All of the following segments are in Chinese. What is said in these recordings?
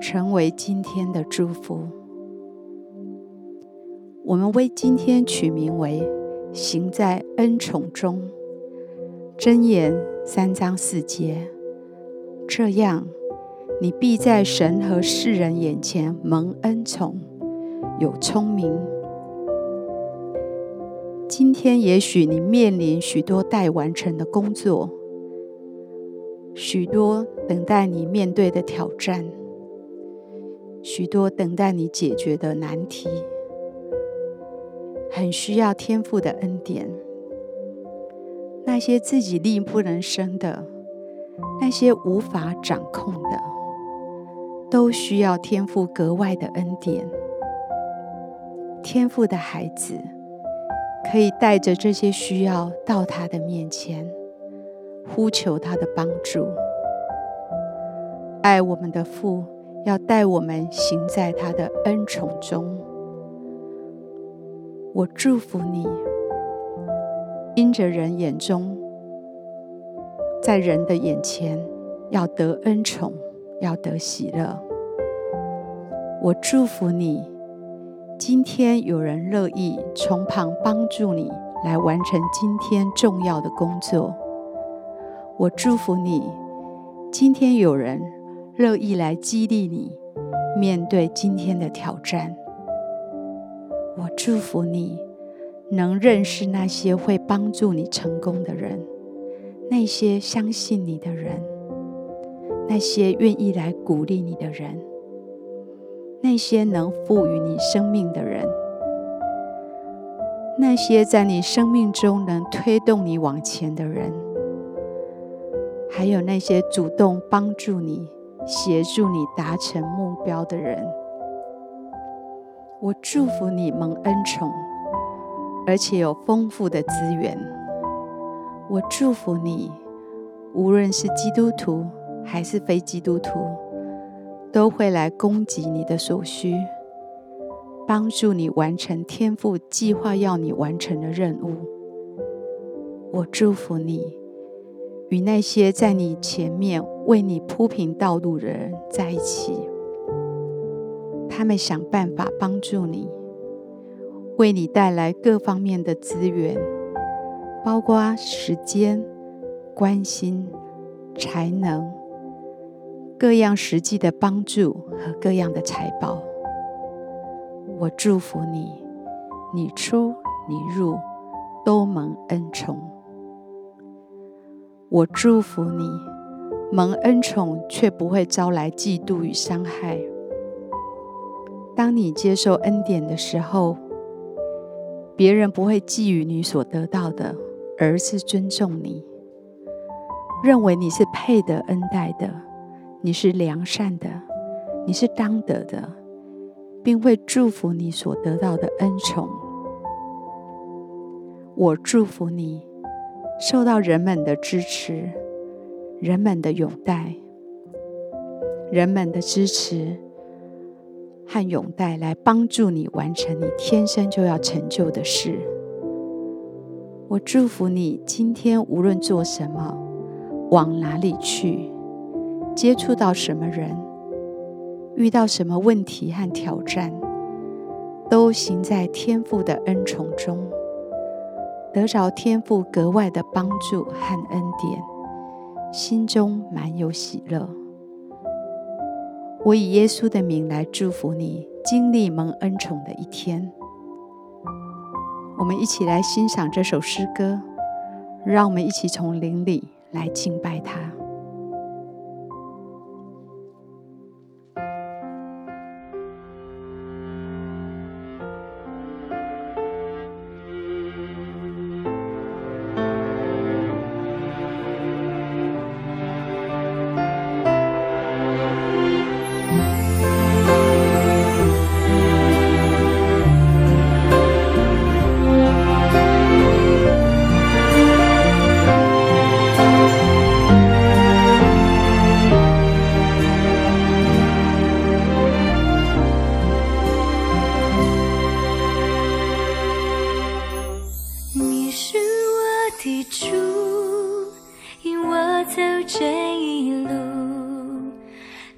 成为今天的祝福。我们为今天取名为“行在恩宠中”。箴言三章四节，这样你必在神和世人眼前蒙恩宠，有聪明。今天也许你面临许多待完成的工作，许多等待你面对的挑战。许多等待你解决的难题，很需要天父的恩典。那些自己力不能胜的，那些无法掌控的，都需要天父格外的恩典。天父的孩子可以带着这些需要到他的面前，呼求他的帮助。爱我们的父。要带我们行在他的恩宠中。我祝福你，因着人眼中，在人的眼前要得恩宠，要得喜乐。我祝福你，今天有人乐意从旁帮助你来完成今天重要的工作。我祝福你，今天有人。乐意来激励你面对今天的挑战。我祝福你能认识那些会帮助你成功的人，那些相信你的人，那些愿意来鼓励你的人，那些能赋予你生命的人，那些在你生命中能推动你往前的人，还有那些主动帮助你。协助你达成目标的人，我祝福你蒙恩宠，而且有丰富的资源。我祝福你，无论是基督徒还是非基督徒，都会来供给你的所需，帮助你完成天父计划要你完成的任务。我祝福你。与那些在你前面为你铺平道路的人在一起，他们想办法帮助你，为你带来各方面的资源，包括时间、关心、才能、各样实际的帮助和各样的财宝。我祝福你，你出你入都蒙恩宠。我祝福你，蒙恩宠却不会招来嫉妒与伤害。当你接受恩典的时候，别人不会觊觎你所得到的，而是尊重你，认为你是配得恩待的，你是良善的，你是当得的，并会祝福你所得到的恩宠。我祝福你。受到人们的支持，人们的拥戴，人们的支持和拥戴来帮助你完成你天生就要成就的事。我祝福你，今天无论做什么，往哪里去，接触到什么人，遇到什么问题和挑战，都行在天父的恩宠中。得着天父格外的帮助和恩典，心中满有喜乐。我以耶稣的名来祝福你，经历蒙恩宠的一天。我们一起来欣赏这首诗歌，让我们一起从灵里来敬拜他。走这一路，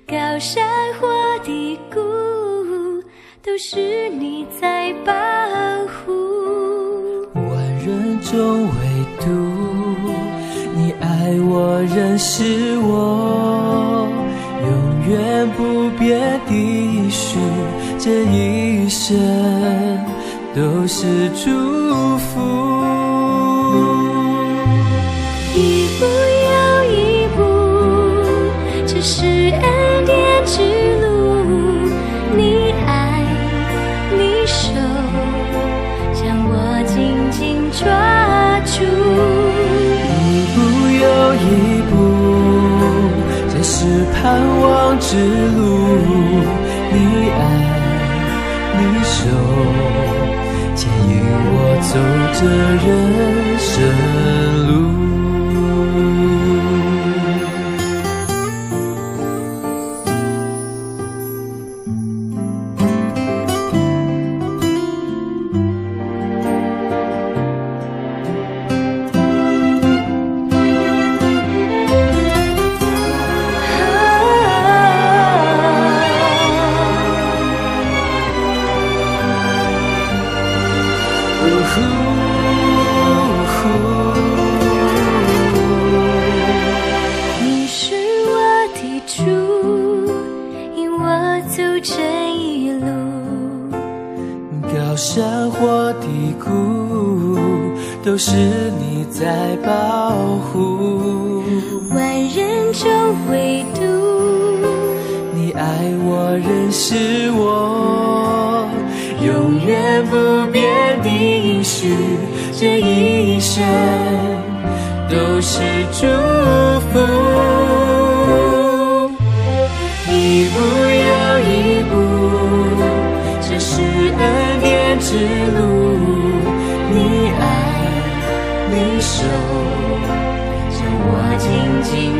高山或低谷，都是你在保护。万人中唯独你爱我，认识我，永远不变的许，这一生都是祝福。手，牵引我走这人生路。是你在保护。万人中唯独你爱我，认识我，永远不变的应许，这一生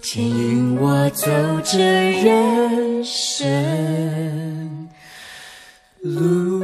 牵引我走这人生路。